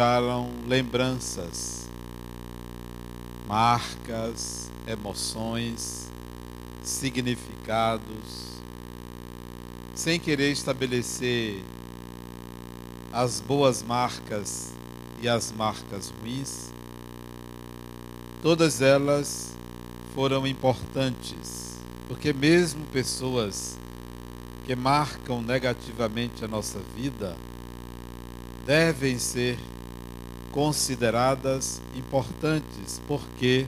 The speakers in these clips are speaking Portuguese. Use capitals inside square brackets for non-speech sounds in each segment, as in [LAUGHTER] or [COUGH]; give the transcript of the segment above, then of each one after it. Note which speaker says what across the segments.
Speaker 1: deixaram lembranças, marcas, emoções, significados, sem querer estabelecer as boas marcas e as marcas ruins, todas elas foram importantes, porque mesmo pessoas que marcam negativamente a nossa vida devem ser consideradas importantes, porque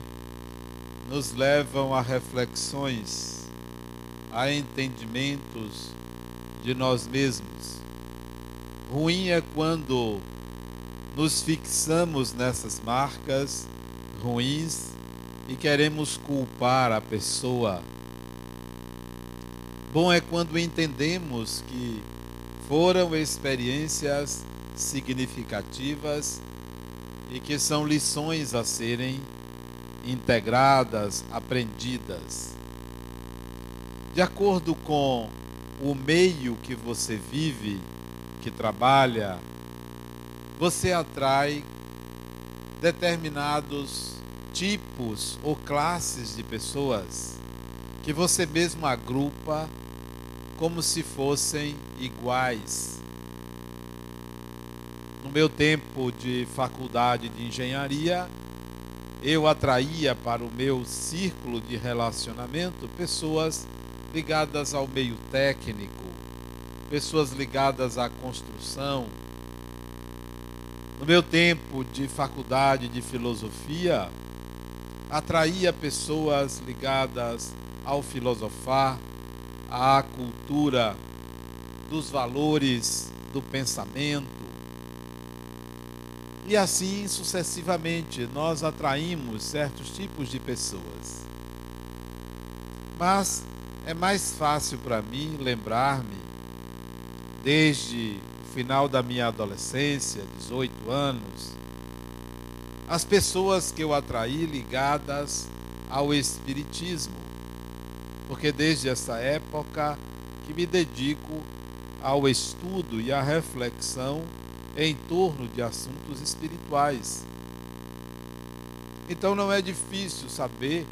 Speaker 1: nos levam a reflexões, a entendimentos de nós mesmos. Ruim é quando nos fixamos nessas marcas ruins e queremos culpar a pessoa. Bom é quando entendemos que foram experiências significativas e que são lições a serem integradas, aprendidas. De acordo com o meio que você vive, que trabalha, você atrai determinados tipos ou classes de pessoas que você mesmo agrupa como se fossem iguais. Meu tempo de faculdade de engenharia, eu atraía para o meu círculo de relacionamento pessoas ligadas ao meio técnico, pessoas ligadas à construção. No meu tempo de faculdade de filosofia, atraía pessoas ligadas ao filosofar, à cultura dos valores do pensamento, e assim sucessivamente nós atraímos certos tipos de pessoas. Mas é mais fácil para mim lembrar-me, desde o final da minha adolescência, 18 anos, as pessoas que eu atraí ligadas ao Espiritismo, porque desde essa época que me dedico ao estudo e à reflexão em torno de assuntos espirituais. Então não é difícil saber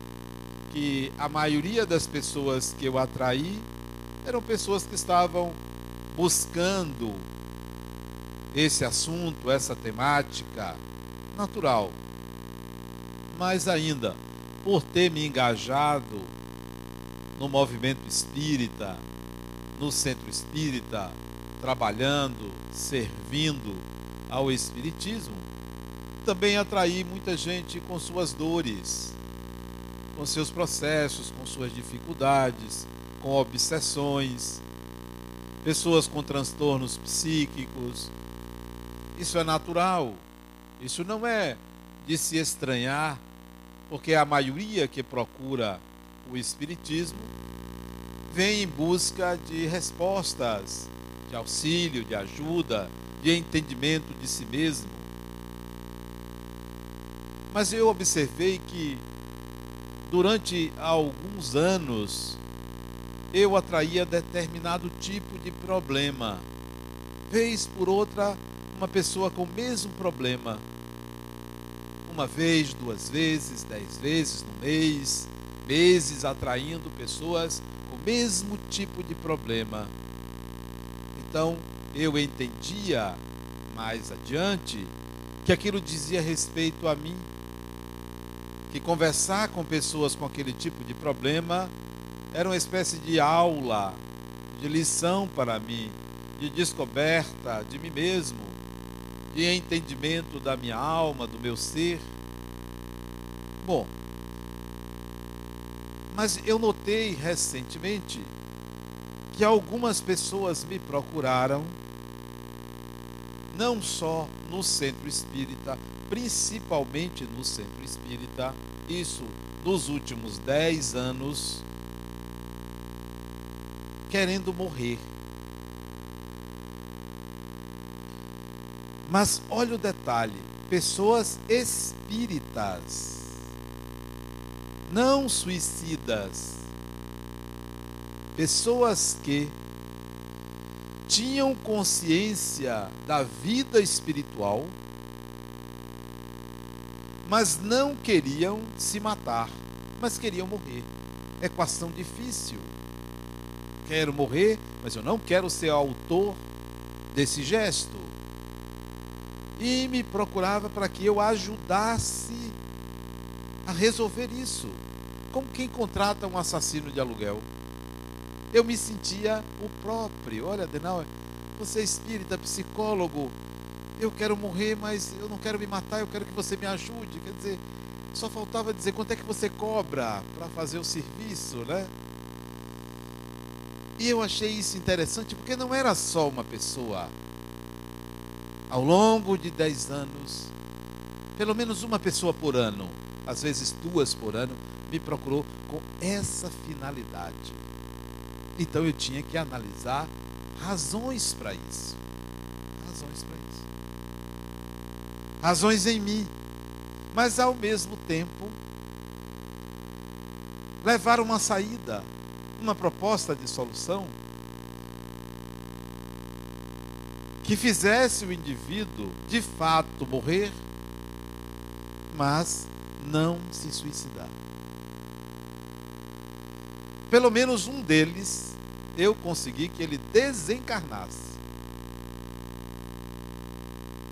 Speaker 1: que a maioria das pessoas que eu atraí eram pessoas que estavam buscando esse assunto, essa temática natural. Mas ainda, por ter me engajado no movimento espírita, no centro espírita, trabalhando, servindo ao Espiritismo, também atrair muita gente com suas dores, com seus processos, com suas dificuldades, com obsessões, pessoas com transtornos psíquicos. Isso é natural, isso não é de se estranhar, porque a maioria que procura o Espiritismo vem em busca de respostas de auxílio, de ajuda, de entendimento de si mesmo. Mas eu observei que durante alguns anos eu atraía determinado tipo de problema. Vez por outra, uma pessoa com o mesmo problema. Uma vez, duas vezes, dez vezes no mês, meses atraindo pessoas com o mesmo tipo de problema. Então eu entendia mais adiante que aquilo dizia respeito a mim, que conversar com pessoas com aquele tipo de problema era uma espécie de aula, de lição para mim, de descoberta de mim mesmo, de entendimento da minha alma, do meu ser. Bom, mas eu notei recentemente que algumas pessoas me procuraram, não só no centro espírita, principalmente no centro espírita, isso nos últimos dez anos, querendo morrer. Mas olha o detalhe: pessoas espíritas, não suicidas pessoas que tinham consciência da vida espiritual, mas não queriam se matar, mas queriam morrer. Equação difícil. Quero morrer, mas eu não quero ser autor desse gesto. E me procurava para que eu ajudasse a resolver isso. Como quem contrata um assassino de aluguel. Eu me sentia o próprio. Olha, Denal, você é espírita, psicólogo. Eu quero morrer, mas eu não quero me matar, eu quero que você me ajude. Quer dizer, só faltava dizer quanto é que você cobra para fazer o serviço, né? E eu achei isso interessante porque não era só uma pessoa. Ao longo de dez anos, pelo menos uma pessoa por ano, às vezes duas por ano, me procurou com essa finalidade. Então eu tinha que analisar razões para isso. Razões para isso. Razões em mim. Mas ao mesmo tempo, levar uma saída, uma proposta de solução que fizesse o indivíduo de fato morrer, mas não se suicidar. Pelo menos um deles eu consegui que ele desencarnasse.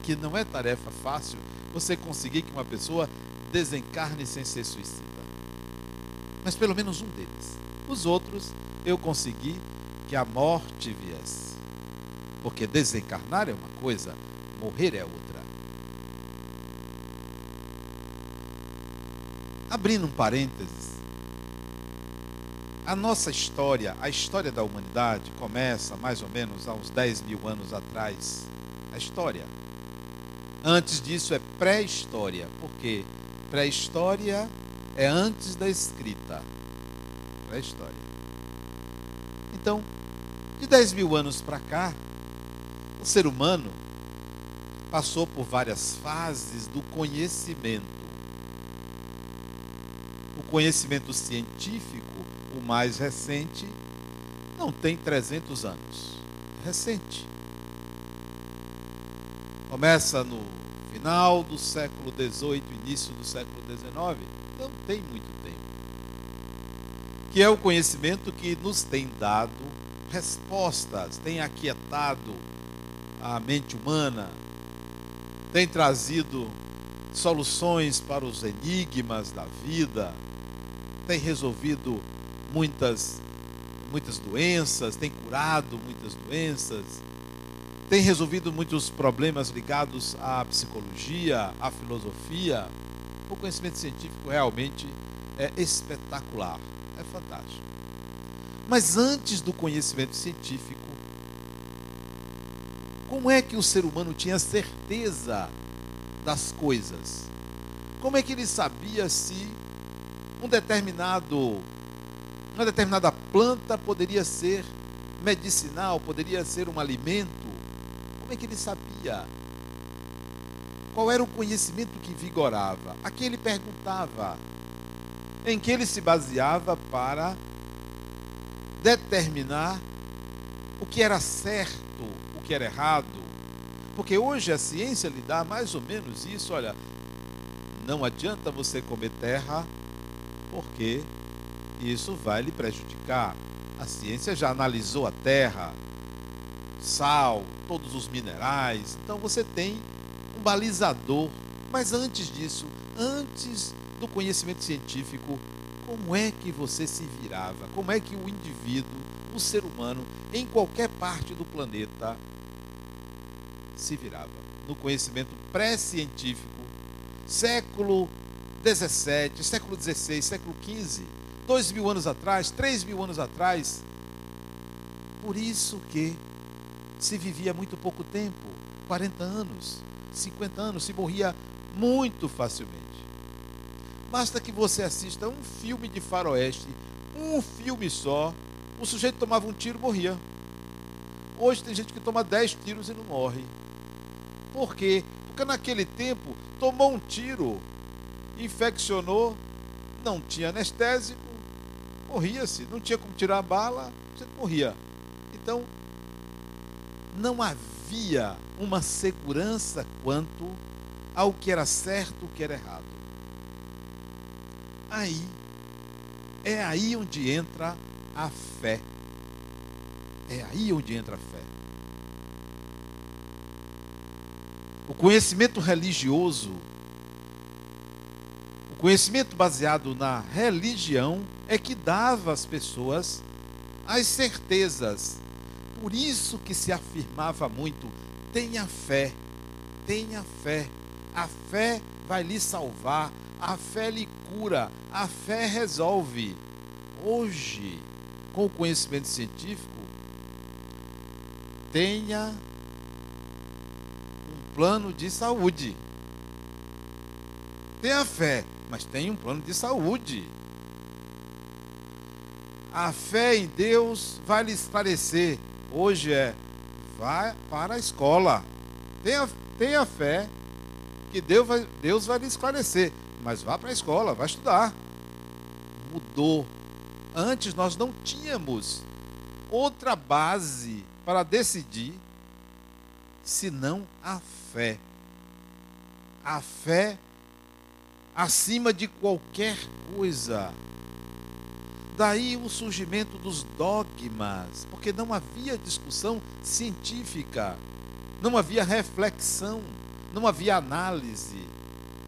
Speaker 1: Que não é tarefa fácil você conseguir que uma pessoa desencarne sem ser suicida. Mas pelo menos um deles. Os outros eu consegui que a morte viesse. Porque desencarnar é uma coisa, morrer é outra. Abrindo um parênteses, a nossa história, a história da humanidade, começa mais ou menos há uns 10 mil anos atrás. A história. Antes disso é pré-história, porque pré-história é antes da escrita. Pré-história. Então, de 10 mil anos para cá, o ser humano passou por várias fases do conhecimento conhecimento científico, o mais recente, não tem 300 anos. Recente. Começa no final do século XVIII, início do século XIX. Não tem muito tempo. Que é o conhecimento que nos tem dado respostas, tem aquietado a mente humana, tem trazido soluções para os enigmas da vida, tem resolvido muitas, muitas doenças, tem curado muitas doenças, tem resolvido muitos problemas ligados à psicologia, à filosofia. O conhecimento científico realmente é espetacular, é fantástico. Mas antes do conhecimento científico, como é que o ser humano tinha certeza das coisas? Como é que ele sabia se um determinado uma determinada planta poderia ser medicinal, poderia ser um alimento. Como é que ele sabia? Qual era o conhecimento que vigorava? A quem ele perguntava? Em que ele se baseava para determinar o que era certo, o que era errado? Porque hoje a ciência lhe dá mais ou menos isso, olha, não adianta você comer terra porque isso vai lhe prejudicar. A ciência já analisou a terra, sal, todos os minerais, então você tem um balizador. Mas antes disso, antes do conhecimento científico, como é que você se virava? Como é que o indivíduo, o ser humano, em qualquer parte do planeta, se virava? No conhecimento pré-científico, século 17, século 16, século 15, dois mil anos atrás, três mil anos atrás. Por isso que se vivia muito pouco tempo, 40 anos, 50 anos, se morria muito facilmente. Basta que você assista um filme de faroeste, um filme só, o sujeito tomava um tiro e morria. Hoje tem gente que toma 10 tiros e não morre. Por quê? Porque naquele tempo tomou um tiro, infeccionou, não tinha anestésico, morria-se. Não tinha como tirar a bala, você morria. Então, não havia uma segurança quanto ao que era certo o que era errado. aí. É aí onde entra a fé. É aí onde entra a fé. O conhecimento religioso, o conhecimento baseado na religião, é que dava às pessoas as certezas. Por isso que se afirmava muito: tenha fé, tenha fé. A fé vai lhe salvar, a fé lhe cura, a fé resolve. Hoje, com o conhecimento científico, tenha um plano de saúde. Tenha fé, mas tenha um plano de saúde. A fé em Deus vai lhe esclarecer. Hoje é, vá para a escola. Tenha, tenha fé que Deus vai, Deus vai lhe esclarecer. Mas vá para a escola, vá estudar. Mudou. Antes nós não tínhamos outra base para decidir senão a fé. A fé acima de qualquer coisa. Daí o surgimento dos dogmas, porque não havia discussão científica, não havia reflexão, não havia análise,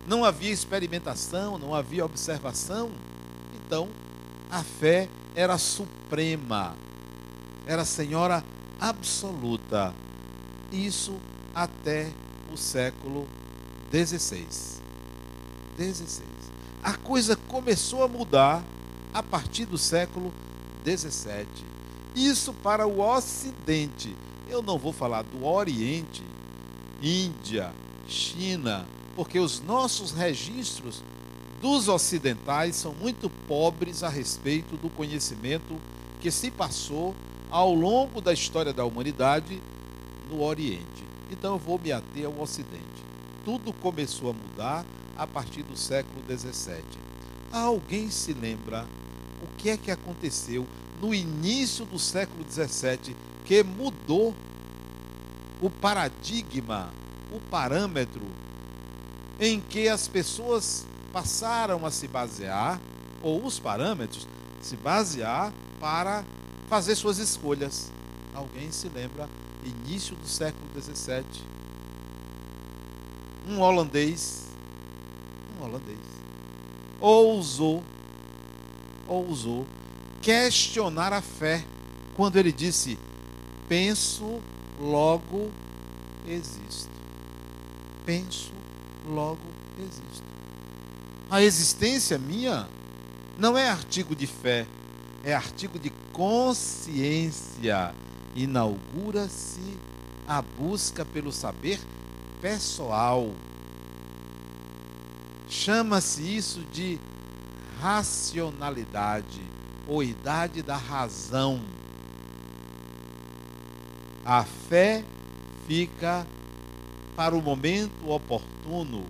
Speaker 1: não havia experimentação, não havia observação. Então, a fé era suprema, era senhora absoluta. Isso até o século XVI. 16. A coisa começou a mudar a partir do século 17. Isso para o Ocidente. Eu não vou falar do Oriente, Índia, China, porque os nossos registros dos ocidentais são muito pobres a respeito do conhecimento que se passou ao longo da história da humanidade no Oriente. Então eu vou me ater ao Ocidente. Tudo começou a mudar a partir do século 17. Alguém se lembra o que é que aconteceu no início do século 17 que mudou o paradigma, o parâmetro em que as pessoas passaram a se basear, ou os parâmetros, se basear para fazer suas escolhas. Alguém se lembra, início do século 17, um holandês, um holandês, ousou ousou questionar a fé quando ele disse: Penso, logo existo. Penso, logo existo. A existência minha não é artigo de fé, é artigo de consciência. Inaugura-se a busca pelo saber pessoal. Chama-se isso de racionalidade ou idade da razão. A fé fica para o momento oportuno.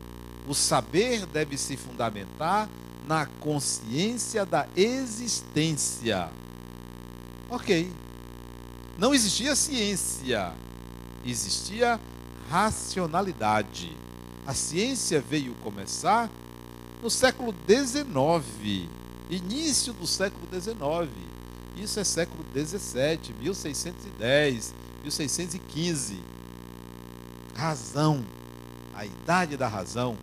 Speaker 1: O saber deve se fundamentar na consciência da existência. Ok. Não existia ciência, existia racionalidade. A ciência veio começar no século XIX, início do século XIX. Isso é século XVII, 1610, 1615. Razão, a idade da razão,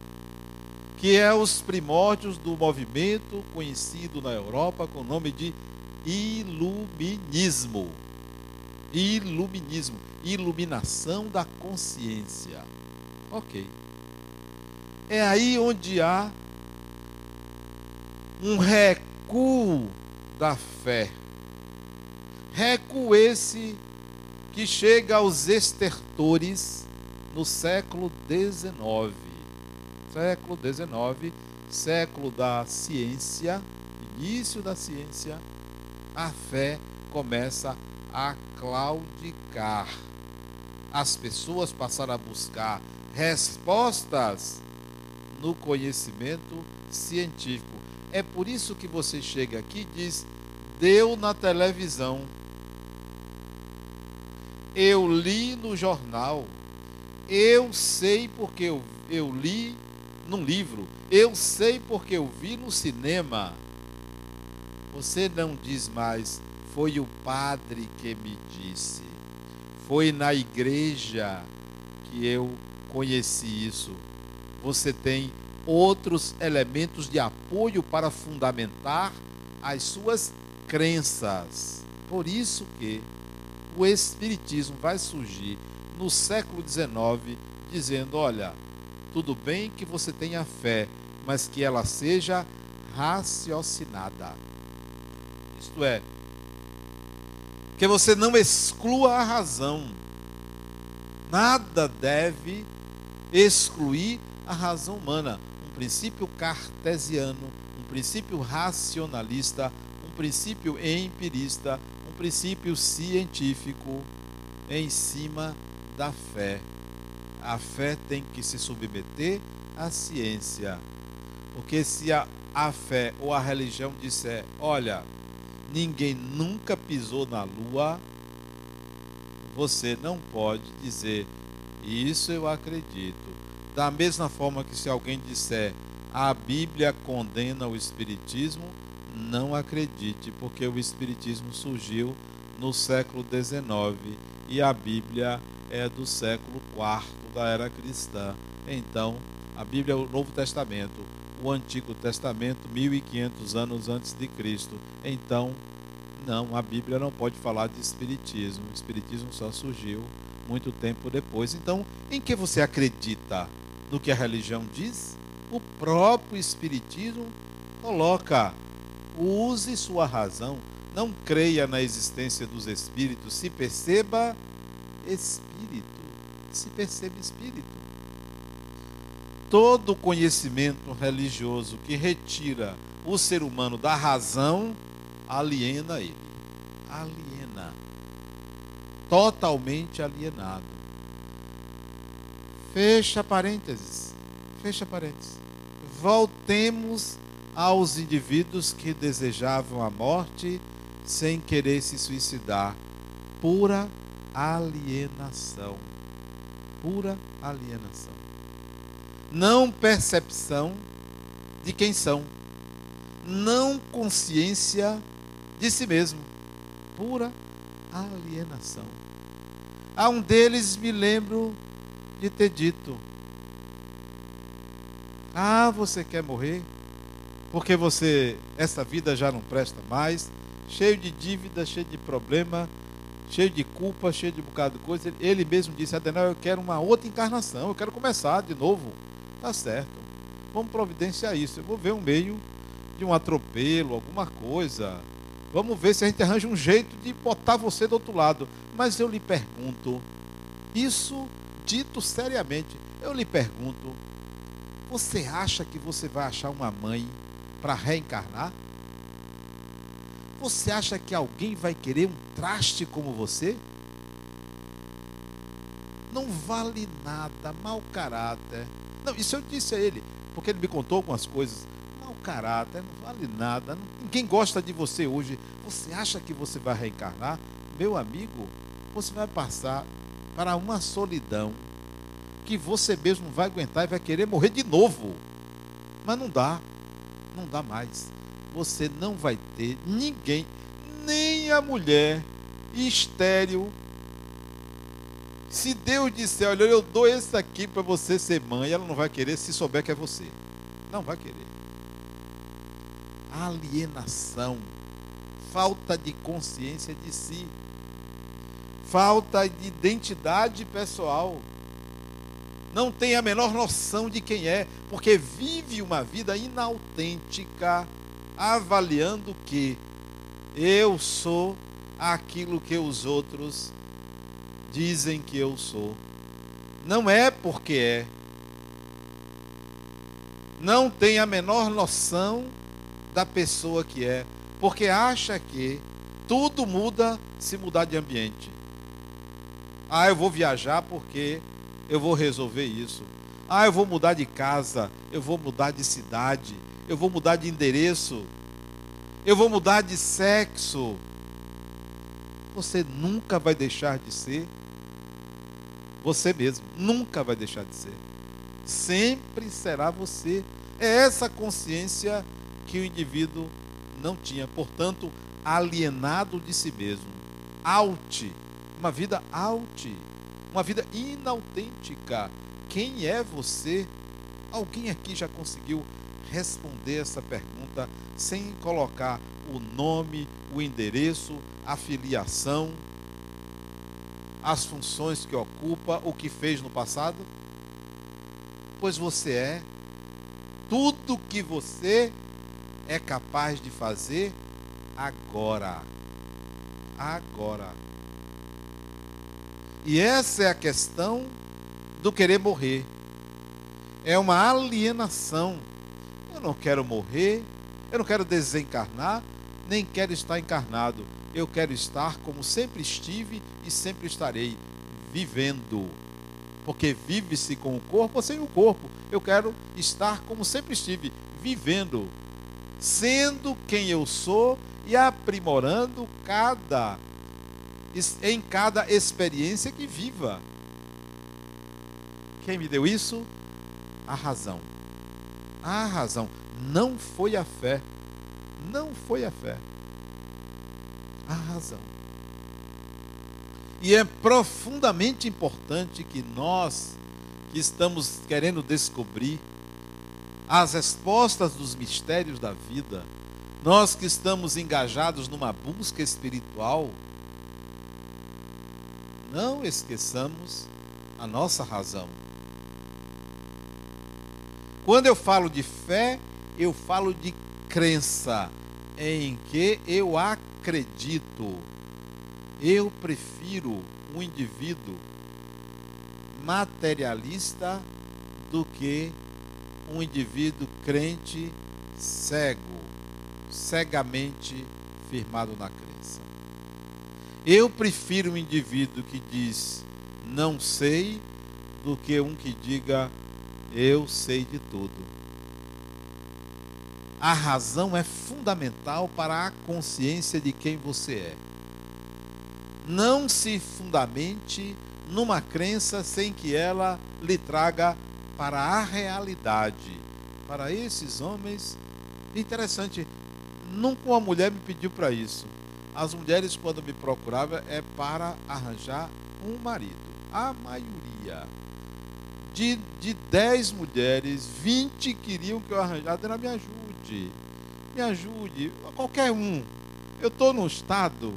Speaker 1: que é os primórdios do movimento conhecido na Europa com o nome de Iluminismo. Iluminismo, iluminação da consciência. Ok. É aí onde há um recuo da fé. Recuo esse que chega aos estertores no século XIX. Século XIX, século da ciência, início da ciência, a fé começa a claudicar. As pessoas passaram a buscar respostas no conhecimento científico. É por isso que você chega aqui e diz: deu na televisão. Eu li no jornal. Eu sei porque eu, eu li num livro. Eu sei porque eu vi no cinema. Você não diz mais, foi o padre que me disse. Foi na igreja que eu conheci isso. Você tem outros elementos de apoio para fundamentar as suas crenças. Por isso que o espiritismo vai surgir no século XIX dizendo, olha, tudo bem que você tenha fé, mas que ela seja raciocinada. Isto é, que você não exclua a razão. Nada deve excluir a razão humana. Princípio cartesiano, um princípio racionalista, um princípio empirista, um princípio científico em cima da fé. A fé tem que se submeter à ciência. Porque se a, a fé ou a religião disser, olha, ninguém nunca pisou na lua, você não pode dizer, isso eu acredito. Da mesma forma que se alguém disser, a Bíblia condena o Espiritismo, não acredite, porque o Espiritismo surgiu no século XIX e a Bíblia é do século IV da era cristã. Então, a Bíblia é o Novo Testamento o Antigo Testamento 1500 anos antes de Cristo. Então, não, a Bíblia não pode falar de espiritismo. O espiritismo só surgiu muito tempo depois. Então, em que você acredita? No que a religião diz? O próprio espiritismo coloca: use sua razão, não creia na existência dos espíritos, se perceba espírito, se perceba espírito todo conhecimento religioso que retira o ser humano da razão aliena ele. Aliena. Totalmente alienado. Fecha parênteses. Fecha parênteses. Voltemos aos indivíduos que desejavam a morte sem querer se suicidar. Pura alienação. Pura alienação não percepção de quem são, não consciência de si mesmo, pura alienação. A um deles me lembro de ter dito: Ah, você quer morrer? Porque você, essa vida já não presta mais, cheio de dívida, cheio de problema, cheio de culpa, cheio de um bocado de coisa. Ele mesmo disse: Adenal, eu quero uma outra encarnação, eu quero começar de novo. Tá certo. Vamos providenciar isso. Eu vou ver um meio de um atropelo, alguma coisa. Vamos ver se a gente arranja um jeito de botar você do outro lado. Mas eu lhe pergunto, isso dito seriamente, eu lhe pergunto, você acha que você vai achar uma mãe para reencarnar? Você acha que alguém vai querer um traste como você? Não vale nada, mau caráter. Não, isso eu disse a ele, porque ele me contou algumas coisas. Mau caráter, não vale nada. Ninguém gosta de você hoje. Você acha que você vai reencarnar? Meu amigo, você vai passar para uma solidão que você mesmo vai aguentar e vai querer morrer de novo. Mas não dá. Não dá mais. Você não vai ter ninguém, nem a mulher estéril se Deus disser, olha, eu dou esse aqui para você ser mãe, ela não vai querer se souber que é você. Não vai querer. Alienação, falta de consciência de si, falta de identidade pessoal. Não tem a menor noção de quem é, porque vive uma vida inautêntica, avaliando que eu sou aquilo que os outros dizem que eu sou. Não é porque é. Não tem a menor noção da pessoa que é, porque acha que tudo muda se mudar de ambiente. Ah, eu vou viajar porque eu vou resolver isso. Ah, eu vou mudar de casa, eu vou mudar de cidade, eu vou mudar de endereço, eu vou mudar de sexo. Você nunca vai deixar de ser você mesmo. Nunca vai deixar de ser. Sempre será você. É essa consciência que o indivíduo não tinha. Portanto, alienado de si mesmo. Out. Uma vida out. Uma vida inautêntica. Quem é você? Alguém aqui já conseguiu responder essa pergunta sem colocar o nome, o endereço, a filiação, as funções que ocupa, o que fez no passado? Pois você é tudo que você é capaz de fazer agora. Agora. E essa é a questão do querer morrer. É uma alienação. Eu não quero morrer, eu não quero desencarnar, nem quero estar encarnado. Eu quero estar como sempre estive e sempre estarei, vivendo. Porque vive-se com o corpo ou sem o corpo. Eu quero estar como sempre estive, vivendo, sendo quem eu sou e aprimorando cada em cada experiência que viva. Quem me deu isso? A razão. A razão. Não foi a fé. Não foi a fé. A razão. E é profundamente importante que nós, que estamos querendo descobrir as respostas dos mistérios da vida, nós que estamos engajados numa busca espiritual, não esqueçamos a nossa razão. Quando eu falo de fé, eu falo de crença em que eu acredito. Eu prefiro um indivíduo materialista do que um indivíduo crente cego, cegamente firmado na crença. Eu prefiro um indivíduo que diz não sei do que um que diga eu sei de tudo. A razão é fundamental para a consciência de quem você é. Não se fundamente numa crença sem que ela lhe traga para a realidade. Para esses homens, interessante, nunca uma mulher me pediu para isso. As mulheres, quando me procuravam, é para arranjar um marido. A maioria. De, de 10 mulheres, 20 queriam que eu arranjasse. Me ajude. Me ajude. Qualquer um. Eu estou num estado,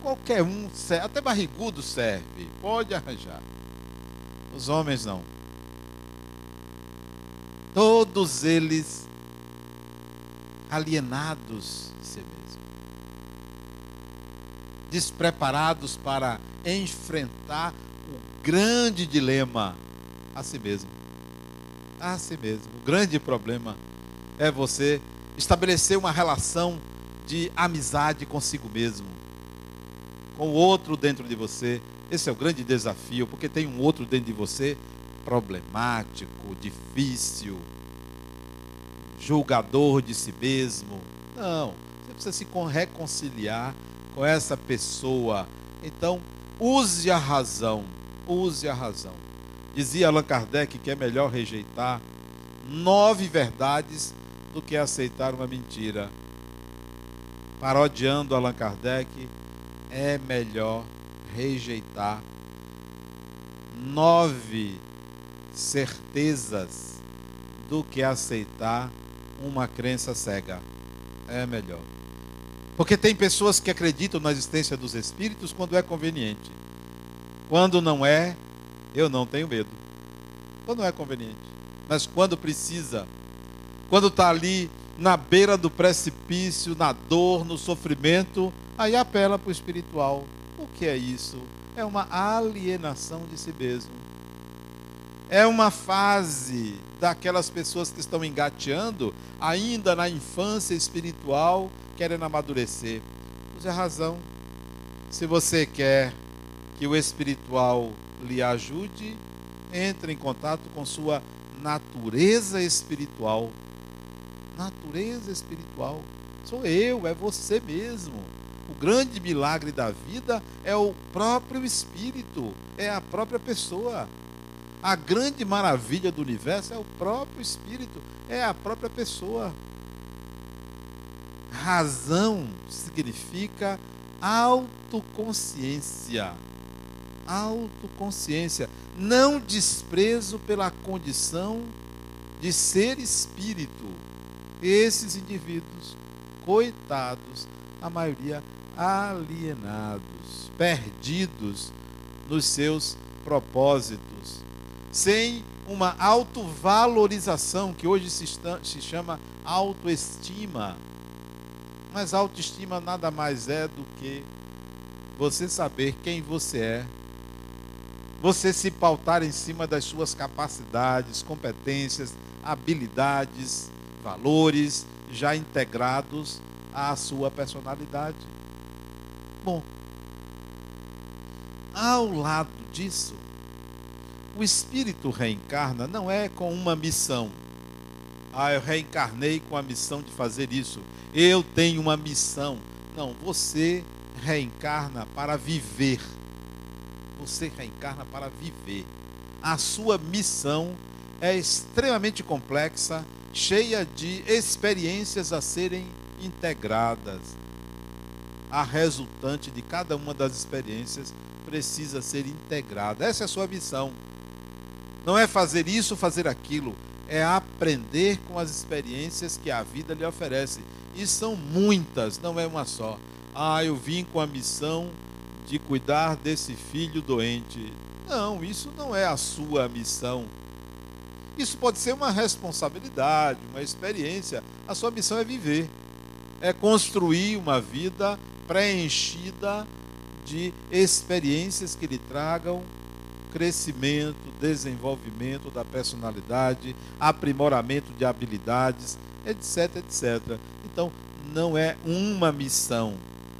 Speaker 1: qualquer um, serve, até barrigudo serve. Pode arranjar. Os homens não. Todos eles alienados de si mesmo. Despreparados para enfrentar o grande dilema a si mesmo. A si mesmo. O grande problema é você estabelecer uma relação de amizade consigo mesmo, com o outro dentro de você. Esse é o grande desafio, porque tem um outro dentro de você problemático, difícil, julgador de si mesmo. Não, você precisa se reconciliar com essa pessoa. Então, use a razão, use a razão. Dizia Allan Kardec que é melhor rejeitar nove verdades do que aceitar uma mentira. Parodiando Allan Kardec, é melhor rejeitar nove certezas do que aceitar uma crença cega. É melhor. Porque tem pessoas que acreditam na existência dos espíritos quando é conveniente. Quando não é, eu não tenho medo. Quando não é conveniente. Mas quando precisa, quando está ali na beira do precipício, na dor, no sofrimento, aí apela para o espiritual. O que é isso? É uma alienação de si mesmo. É uma fase daquelas pessoas que estão engateando ainda na infância espiritual, querendo amadurecer. Use a razão. Se você quer que o espiritual lhe ajude, entre em contato com sua natureza espiritual. Natureza espiritual. Sou eu, é você mesmo. O grande milagre da vida é o próprio espírito, é a própria pessoa. A grande maravilha do universo é o próprio espírito, é a própria pessoa. Razão significa autoconsciência. Autoconsciência. Não desprezo pela condição de ser espírito. Esses indivíduos, coitados, a maioria alienados, perdidos nos seus propósitos, sem uma autovalorização que hoje se, se chama autoestima. Mas autoestima nada mais é do que você saber quem você é, você se pautar em cima das suas capacidades, competências, habilidades, valores já integrados à sua personalidade. Bom, ao lado disso, o espírito reencarna não é com uma missão. Ah, eu reencarnei com a missão de fazer isso. Eu tenho uma missão. Não, você reencarna para viver. Você reencarna para viver. A sua missão é extremamente complexa, cheia de experiências a serem integradas. A resultante de cada uma das experiências precisa ser integrada. Essa é a sua missão. Não é fazer isso, fazer aquilo. É aprender com as experiências que a vida lhe oferece. E são muitas, não é uma só. Ah, eu vim com a missão de cuidar desse filho doente. Não, isso não é a sua missão. Isso pode ser uma responsabilidade, uma experiência. A sua missão é viver, é construir uma vida preenchida de experiências que lhe tragam crescimento, desenvolvimento da personalidade, aprimoramento de habilidades, etc, etc. Então, não é uma missão,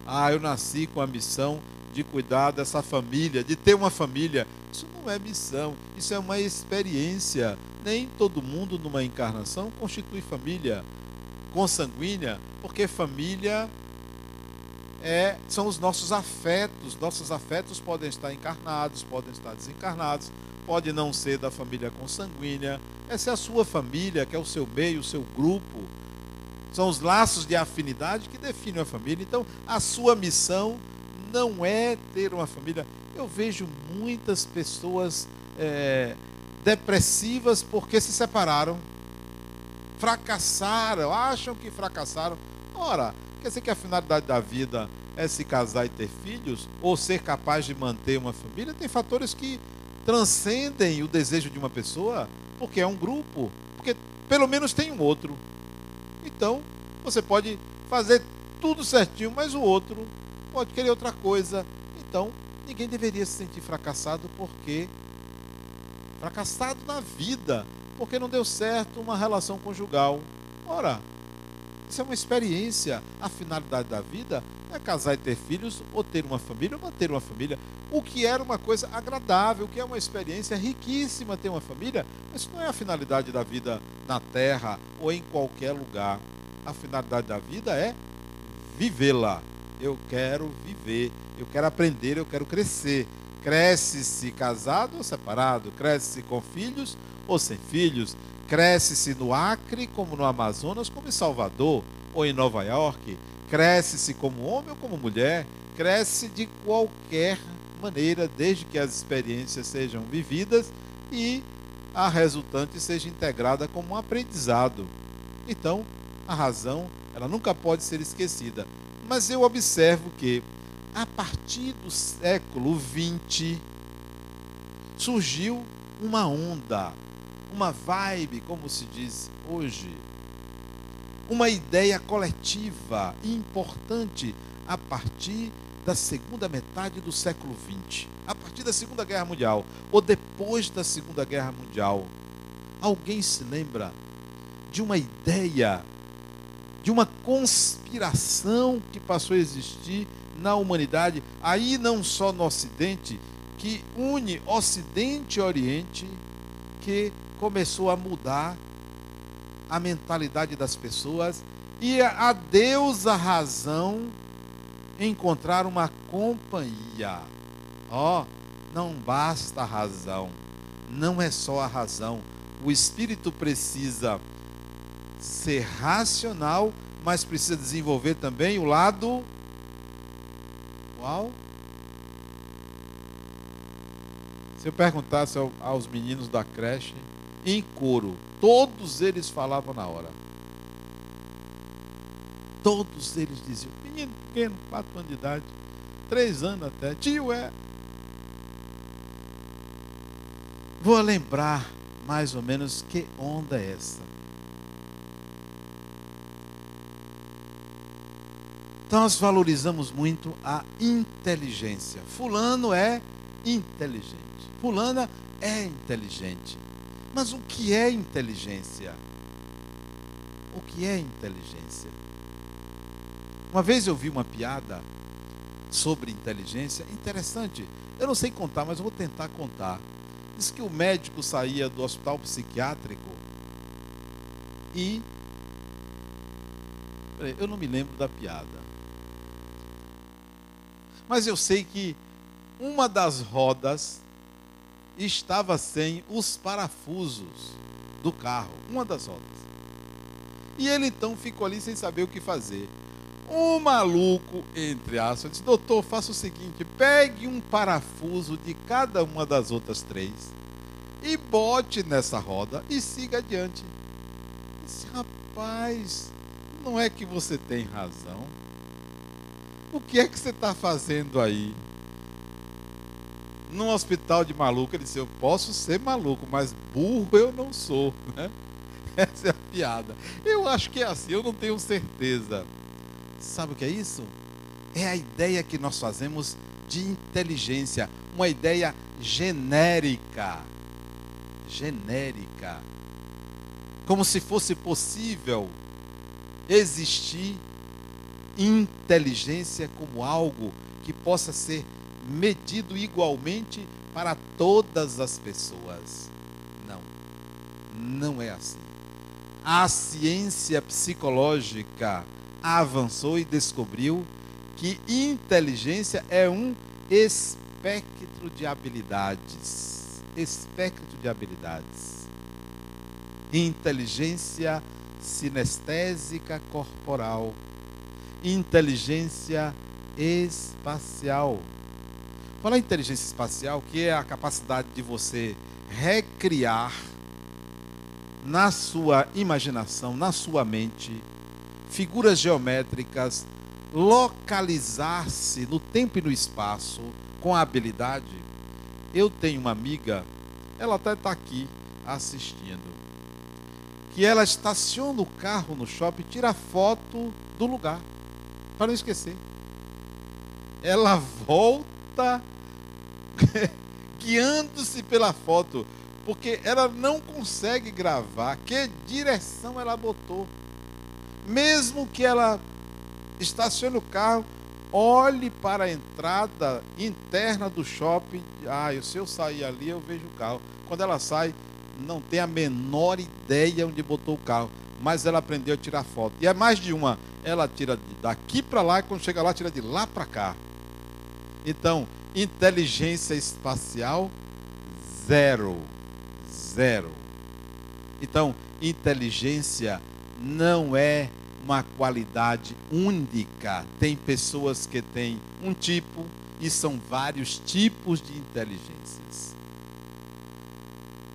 Speaker 1: ah, eu nasci com a missão de cuidar dessa família, de ter uma família. Isso não é missão, isso é uma experiência. Nem todo mundo numa encarnação constitui família consanguínea, porque família é, são os nossos afetos. Nossos afetos podem estar encarnados, podem estar desencarnados, pode não ser da família consanguínea. Essa é a sua família, que é o seu meio, o seu grupo. São os laços de afinidade que definem a família. Então, a sua missão não é ter uma família. Eu vejo muitas pessoas é, depressivas porque se separaram, fracassaram, acham que fracassaram. Ora, quer dizer que a finalidade da vida é se casar e ter filhos, ou ser capaz de manter uma família? Tem fatores que transcendem o desejo de uma pessoa, porque é um grupo, porque pelo menos tem um outro. Então, você pode fazer tudo certinho, mas o outro pode querer outra coisa. Então, ninguém deveria se sentir fracassado porque fracassado na vida, porque não deu certo uma relação conjugal. Ora, isso é uma experiência. A finalidade da vida é casar e ter filhos, ou ter uma família, ou manter uma família. O que era uma coisa agradável, o que é uma experiência riquíssima ter uma família, mas não é a finalidade da vida na terra ou em qualquer lugar. A finalidade da vida é vivê-la. Eu quero viver, eu quero aprender, eu quero crescer. Cresce-se casado ou separado, cresce-se com filhos ou sem filhos, cresce-se no Acre, como no Amazonas, como em Salvador ou em Nova York, cresce-se como homem ou como mulher, cresce de qualquer maneira, desde que as experiências sejam vividas e a resultante seja integrada como um aprendizado. Então, a razão, ela nunca pode ser esquecida. Mas eu observo que, a partir do século XX, surgiu uma onda, uma vibe, como se diz hoje, uma ideia coletiva importante a partir da segunda metade do século XX, a partir da Segunda Guerra Mundial, ou depois da Segunda Guerra Mundial. Alguém se lembra de uma ideia, de uma conspiração que passou a existir na humanidade, aí não só no Ocidente, que une Ocidente e Oriente, que começou a mudar a mentalidade das pessoas e a Deus a razão encontrar uma companhia. Ó, oh, não basta a razão, não é só a razão. O espírito precisa ser racional, mas precisa desenvolver também o lado qual? Se eu perguntasse aos meninos da creche, em coro, todos eles falavam na hora. Todos eles diziam, menino pequeno, quatro anos de idade, três anos até, tio é. Vou lembrar mais ou menos que onda é essa. Então nós valorizamos muito a inteligência. Fulano é inteligente. Fulana é inteligente. Mas o que é inteligência? O que é inteligência? Uma vez eu vi uma piada sobre inteligência interessante. Eu não sei contar, mas vou tentar contar. Diz que o médico saía do hospital psiquiátrico e. Eu não me lembro da piada. Mas eu sei que uma das rodas estava sem os parafusos do carro, uma das rodas. E ele então ficou ali sem saber o que fazer. O maluco, entre aspas, disse: Doutor, faça o seguinte: pegue um parafuso de cada uma das outras três e bote nessa roda e siga adiante. Disse: Rapaz, não é que você tem razão? O que é que você está fazendo aí? Num hospital de maluco, ele disse: Eu posso ser maluco, mas burro eu não sou. Né? [LAUGHS] Essa é a piada. Eu acho que é assim, eu não tenho certeza. Sabe o que é isso? É a ideia que nós fazemos de inteligência, uma ideia genérica. Genérica. Como se fosse possível existir inteligência como algo que possa ser medido igualmente para todas as pessoas. Não, não é assim. A ciência psicológica avançou e descobriu que inteligência é um espectro de habilidades. Espectro de habilidades. Inteligência sinestésica corporal inteligência espacial. Falar inteligência espacial, que é a capacidade de você recriar na sua imaginação, na sua mente, figuras geométricas, localizar-se no tempo e no espaço com a habilidade. Eu tenho uma amiga, ela até está aqui assistindo, que ela estaciona o carro no shopping, tira foto do lugar para não esquecer. Ela volta [LAUGHS] guiando-se pela foto, porque ela não consegue gravar que direção ela botou. Mesmo que ela estacione o carro, olhe para a entrada interna do shopping. Ah, se eu sair ali, eu vejo o carro. Quando ela sai, não tem a menor ideia onde botou o carro, mas ela aprendeu a tirar foto. E é mais de uma ela tira daqui para lá e quando chega lá, tira de lá para cá. Então, inteligência espacial, zero. Zero. Então, inteligência não é uma qualidade única. Tem pessoas que têm um tipo e são vários tipos de inteligências.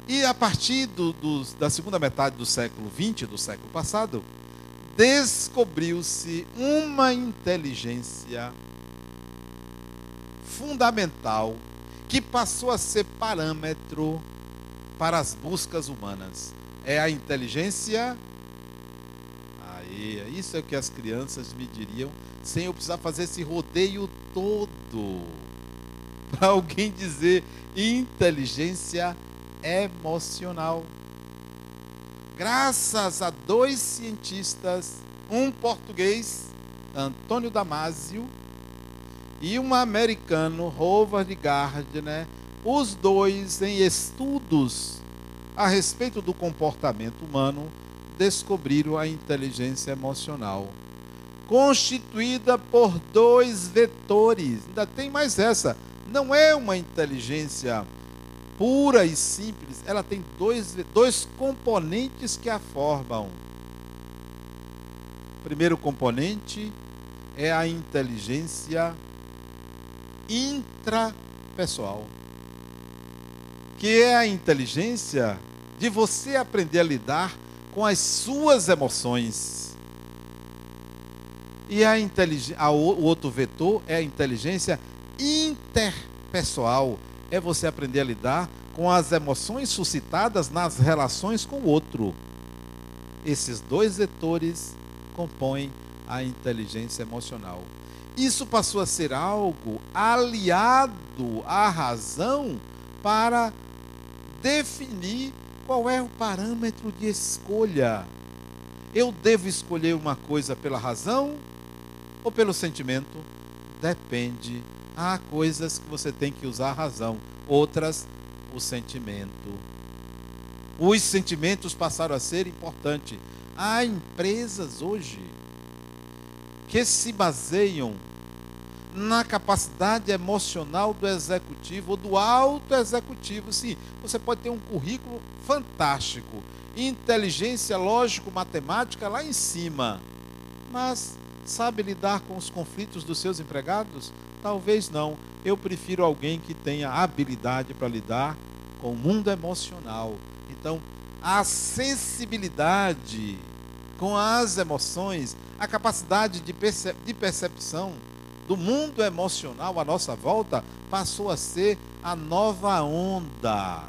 Speaker 1: E a partir do, do, da segunda metade do século XX, do século passado, descobriu-se uma inteligência fundamental que passou a ser parâmetro para as buscas humanas. É a inteligência. Aí, isso é o que as crianças me diriam, sem eu precisar fazer esse rodeio todo. [LAUGHS] Para alguém dizer inteligência emocional graças a dois cientistas, um português, Antônio Damasio, e um americano, Howard Gardner, os dois em estudos a respeito do comportamento humano, descobriram a inteligência emocional, constituída por dois vetores. Ainda tem mais essa, não é uma inteligência pura e simples, ela tem dois, dois componentes que a formam. O primeiro componente é a inteligência intrapessoal, que é a inteligência de você aprender a lidar com as suas emoções. E a a, o outro vetor é a inteligência interpessoal, é você aprender a lidar com as emoções suscitadas nas relações com o outro. Esses dois vetores compõem a inteligência emocional. Isso passou a ser algo aliado à razão para definir qual é o parâmetro de escolha. Eu devo escolher uma coisa pela razão ou pelo sentimento? Depende Há coisas que você tem que usar a razão, outras o sentimento. Os sentimentos passaram a ser importantes. Há empresas hoje que se baseiam na capacidade emocional do executivo ou do alto executivo. Sim, você pode ter um currículo fantástico, inteligência lógico-matemática lá em cima, mas sabe lidar com os conflitos dos seus empregados? Talvez não. Eu prefiro alguém que tenha habilidade para lidar com o mundo emocional. Então, a sensibilidade com as emoções, a capacidade de, percep de percepção do mundo emocional à nossa volta passou a ser a nova onda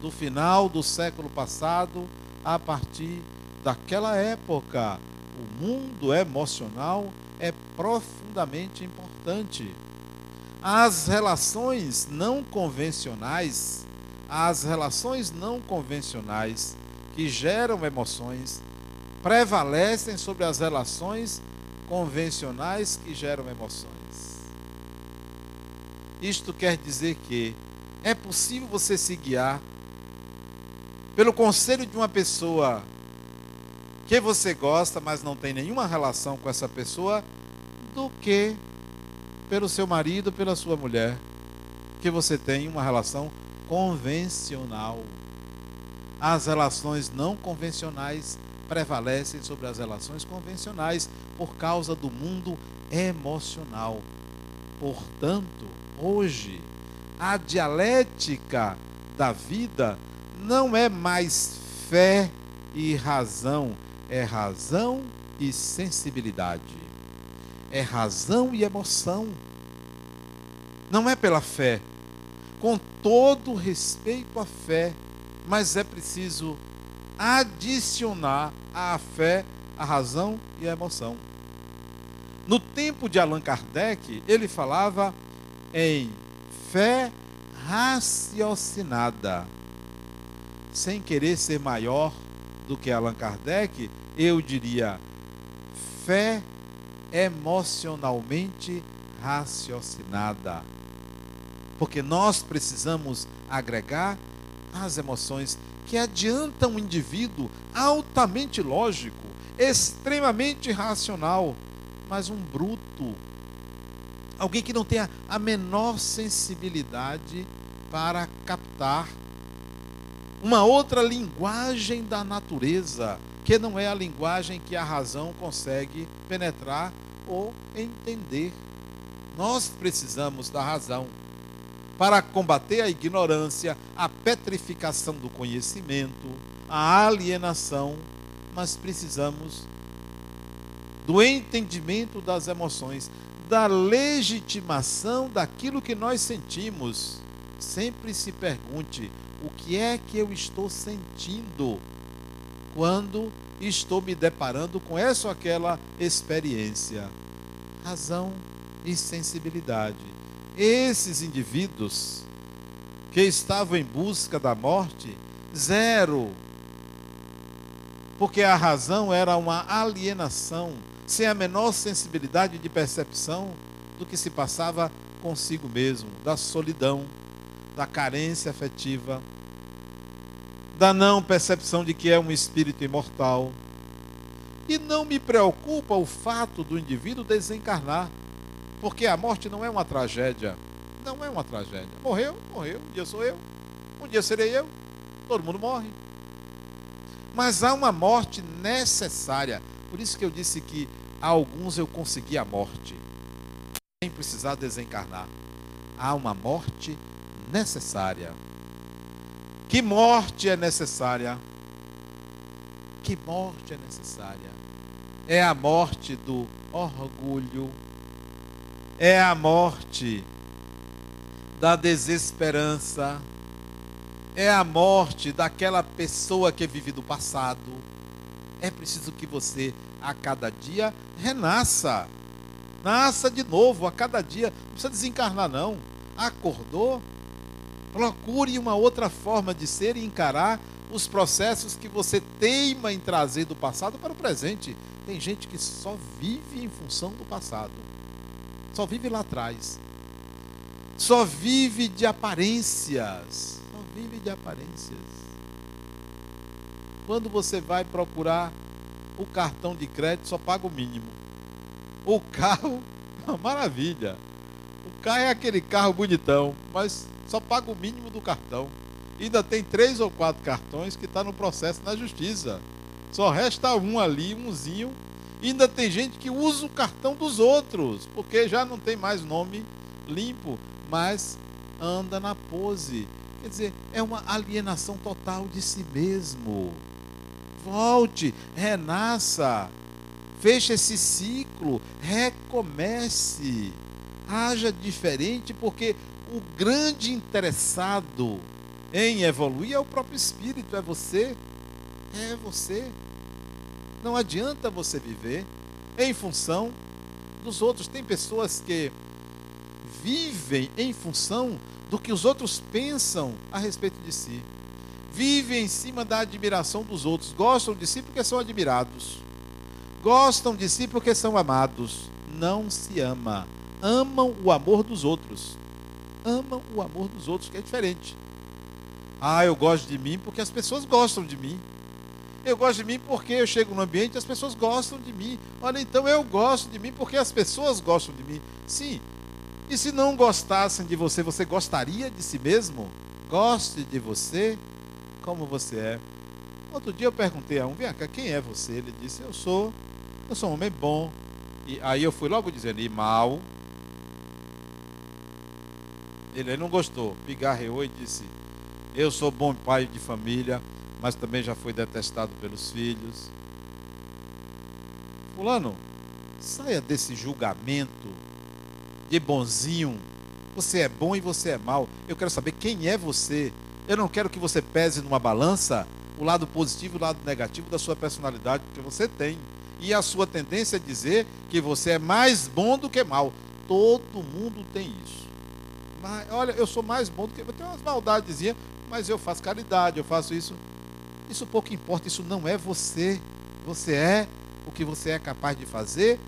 Speaker 1: do final do século passado a partir daquela época. O mundo emocional é profundamente importante. As relações não convencionais, as relações não convencionais que geram emoções prevalecem sobre as relações convencionais que geram emoções. Isto quer dizer que é possível você se guiar pelo conselho de uma pessoa que você gosta, mas não tem nenhuma relação com essa pessoa, do que pelo seu marido, pela sua mulher, que você tem uma relação convencional. As relações não convencionais prevalecem sobre as relações convencionais por causa do mundo emocional. Portanto, hoje, a dialética da vida não é mais fé e razão, é razão e sensibilidade. É razão e emoção. Não é pela fé. Com todo respeito à fé, mas é preciso adicionar à fé a razão e a emoção. No tempo de Allan Kardec, ele falava em fé raciocinada. Sem querer ser maior do que Allan Kardec, eu diria fé emocionalmente raciocinada. Porque nós precisamos agregar as emoções que adiantam um indivíduo altamente lógico, extremamente racional, mas um bruto. Alguém que não tenha a menor sensibilidade para captar uma outra linguagem da natureza, que não é a linguagem que a razão consegue penetrar ou entender. Nós precisamos da razão para combater a ignorância, a petrificação do conhecimento, a alienação, mas precisamos do entendimento das emoções, da legitimação daquilo que nós sentimos. Sempre se pergunte: o que é que eu estou sentindo quando estou me deparando com essa ou aquela experiência. Razão e sensibilidade. Esses indivíduos que estavam em busca da morte, zero. Porque a razão era uma alienação, sem a menor sensibilidade de percepção do que se passava consigo mesmo, da solidão, da carência afetiva, da não percepção de que é um espírito imortal. E não me preocupa o fato do indivíduo desencarnar, porque a morte não é uma tragédia. Não é uma tragédia. Morreu, morreu, um dia sou eu, Um dia serei eu. Todo mundo morre. Mas há uma morte necessária. Por isso que eu disse que a alguns eu consegui a morte, sem precisar desencarnar. Há uma morte necessária. Que morte é necessária? Que morte é necessária? É a morte do orgulho, é a morte da desesperança, é a morte daquela pessoa que vive do passado. É preciso que você, a cada dia, renasça. Nasça de novo a cada dia. Não precisa desencarnar, não. Acordou? Procure uma outra forma de ser e encarar os processos que você teima em trazer do passado para o presente. Tem gente que só vive em função do passado. Só vive lá atrás. Só vive de aparências. Só vive de aparências. Quando você vai procurar o cartão de crédito, só paga o mínimo. O [LAUGHS] carro, uma maravilha. O carro é aquele carro bonitão, mas só paga o mínimo do cartão. Ainda tem três ou quatro cartões que está no processo na justiça. Só resta um ali, umzinho. Ainda tem gente que usa o cartão dos outros, porque já não tem mais nome limpo, mas anda na pose. Quer dizer, é uma alienação total de si mesmo. Volte, renasça, feche esse ciclo, recomece, haja diferente, porque o grande interessado em evoluir é o próprio espírito, é você. É você. Não adianta você viver em função dos outros. Tem pessoas que vivem em função do que os outros pensam a respeito de si. Vivem em cima da admiração dos outros. Gostam de si porque são admirados. Gostam de si porque são amados. Não se ama. Amam o amor dos outros. Amam o amor dos outros, que é diferente. Ah, eu gosto de mim porque as pessoas gostam de mim. Eu gosto de mim porque eu chego no ambiente e as pessoas gostam de mim. Olha, então eu gosto de mim porque as pessoas gostam de mim. Sim. E se não gostassem de você, você gostaria de si mesmo? Goste de você como você é. Outro dia eu perguntei a um, vem cá, quem é você? Ele disse, eu sou, eu sou um homem bom. E aí eu fui logo dizendo, e mal. Ele não gostou, pigarreou e disse, eu sou bom pai de família, mas também já fui detestado pelos filhos. Fulano, saia desse julgamento de bonzinho. Você é bom e você é mal. Eu quero saber quem é você. Eu não quero que você pese numa balança o lado positivo e o lado negativo da sua personalidade, porque você tem. E a sua tendência é dizer que você é mais bom do que mal. Todo mundo tem isso. Mas, olha, eu sou mais bom do que. Eu tenho umas maldadezinhas, mas eu faço caridade, eu faço isso. Isso pouco importa, isso não é você. Você é o que você é capaz de fazer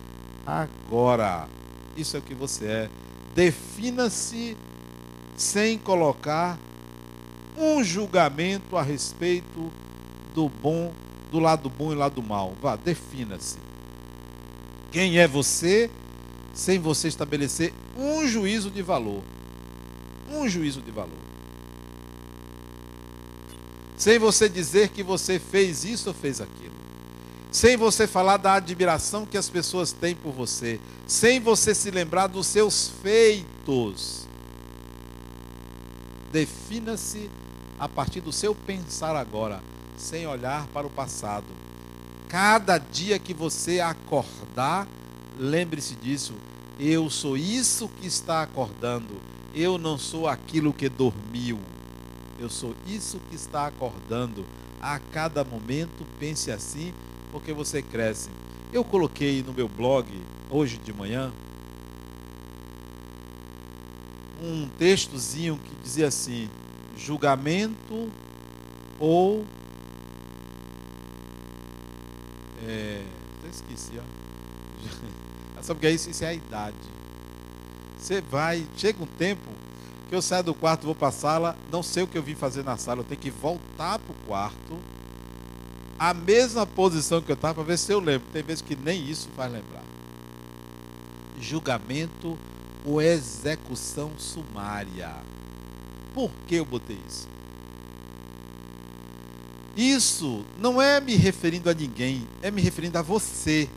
Speaker 1: agora. Isso é o que você é. Defina-se sem colocar um julgamento a respeito do bom, do lado bom e lado mal. Vá, defina-se. Quem é você, sem você estabelecer um juízo de valor. Um juízo de valor sem você dizer que você fez isso ou fez aquilo, sem você falar da admiração que as pessoas têm por você, sem você se lembrar dos seus feitos. Defina-se a partir do seu pensar agora, sem olhar para o passado. Cada dia que você acordar, lembre-se disso. Eu sou isso que está acordando. Eu não sou aquilo que dormiu. Eu sou isso que está acordando. A cada momento pense assim, porque você cresce. Eu coloquei no meu blog hoje de manhã um textozinho que dizia assim: julgamento ou é, esqueci, ó. [LAUGHS] Sabe o que é isso? Isso é a idade. Você vai, chega um tempo que eu saio do quarto, vou para a sala, não sei o que eu vim fazer na sala, eu tenho que voltar para o quarto, a mesma posição que eu estava, para ver se eu lembro. Tem vezes que nem isso faz lembrar. Julgamento ou execução sumária. Por que eu botei isso? Isso não é me referindo a ninguém, é me referindo a você.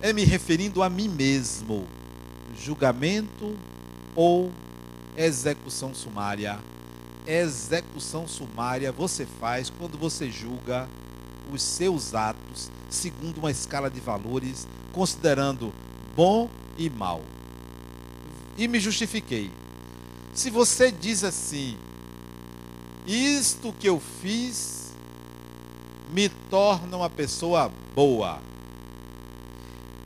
Speaker 1: É me referindo a mim mesmo. Julgamento ou execução sumária. Execução sumária você faz quando você julga os seus atos segundo uma escala de valores, considerando bom e mal. E me justifiquei. Se você diz assim, isto que eu fiz me torna uma pessoa boa.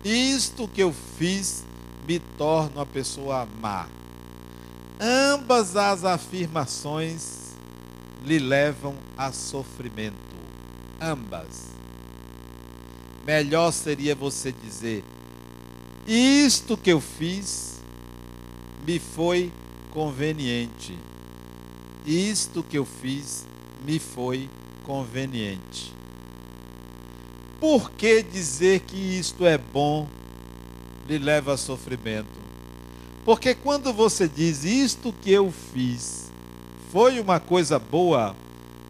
Speaker 1: Isto que eu fiz me torna uma pessoa má. Ambas as afirmações lhe levam a sofrimento. Ambas. Melhor seria você dizer: Isto que eu fiz me foi conveniente. Isto que eu fiz me foi conveniente. Por que dizer que isto é bom lhe leva a sofrimento? Porque quando você diz isto que eu fiz foi uma coisa boa,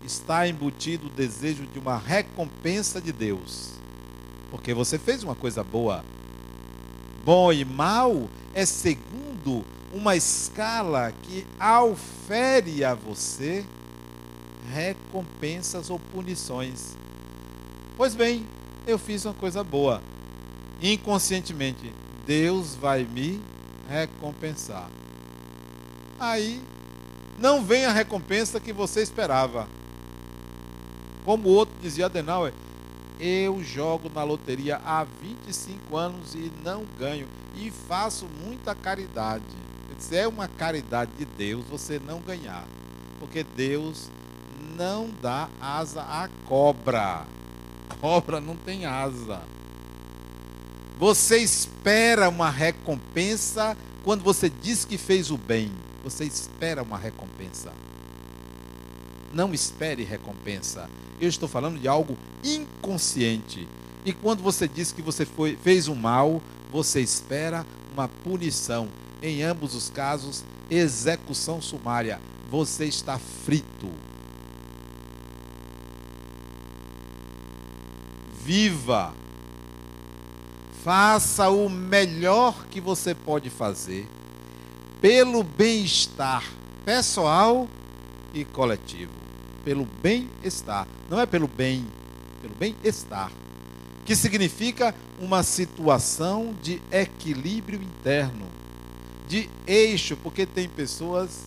Speaker 1: está embutido o desejo de uma recompensa de Deus. Porque você fez uma coisa boa. Bom e mal é segundo uma escala que aufere a você recompensas ou punições. Pois bem, eu fiz uma coisa boa. Inconscientemente, Deus vai me recompensar. Aí não vem a recompensa que você esperava. Como o outro dizia Adenauer, eu jogo na loteria há 25 anos e não ganho e faço muita caridade. Se é uma caridade de Deus você não ganhar, porque Deus não dá asa à cobra. Cobra não tem asa. Você espera uma recompensa quando você diz que fez o bem. Você espera uma recompensa. Não espere recompensa. Eu estou falando de algo inconsciente. E quando você diz que você foi, fez o mal, você espera uma punição. Em ambos os casos, execução sumária. Você está frito. Viva. Faça o melhor que você pode fazer pelo bem-estar pessoal e coletivo. Pelo bem-estar. Não é pelo bem, pelo bem-estar. Que significa uma situação de equilíbrio interno, de eixo, porque tem pessoas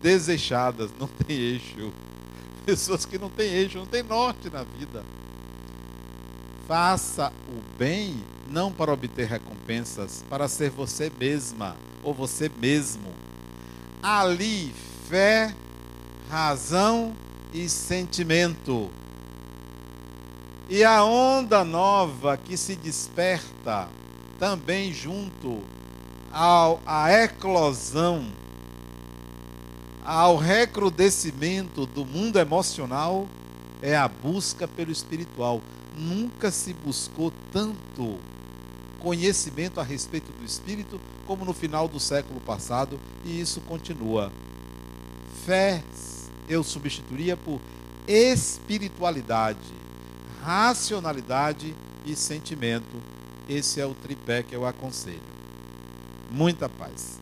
Speaker 1: deseixadas, não tem eixo. Pessoas que não têm eixo, não têm norte na vida. Faça o bem não para obter recompensas, para ser você mesma ou você mesmo. Ali, fé, razão e sentimento. E a onda nova que se desperta também junto ao, à eclosão, ao recrudescimento do mundo emocional, é a busca pelo espiritual nunca se buscou tanto conhecimento a respeito do Espírito como no final do século passado, e isso continua. Fé eu substituiria por espiritualidade, racionalidade e sentimento. Esse é o tripé que eu aconselho. Muita paz.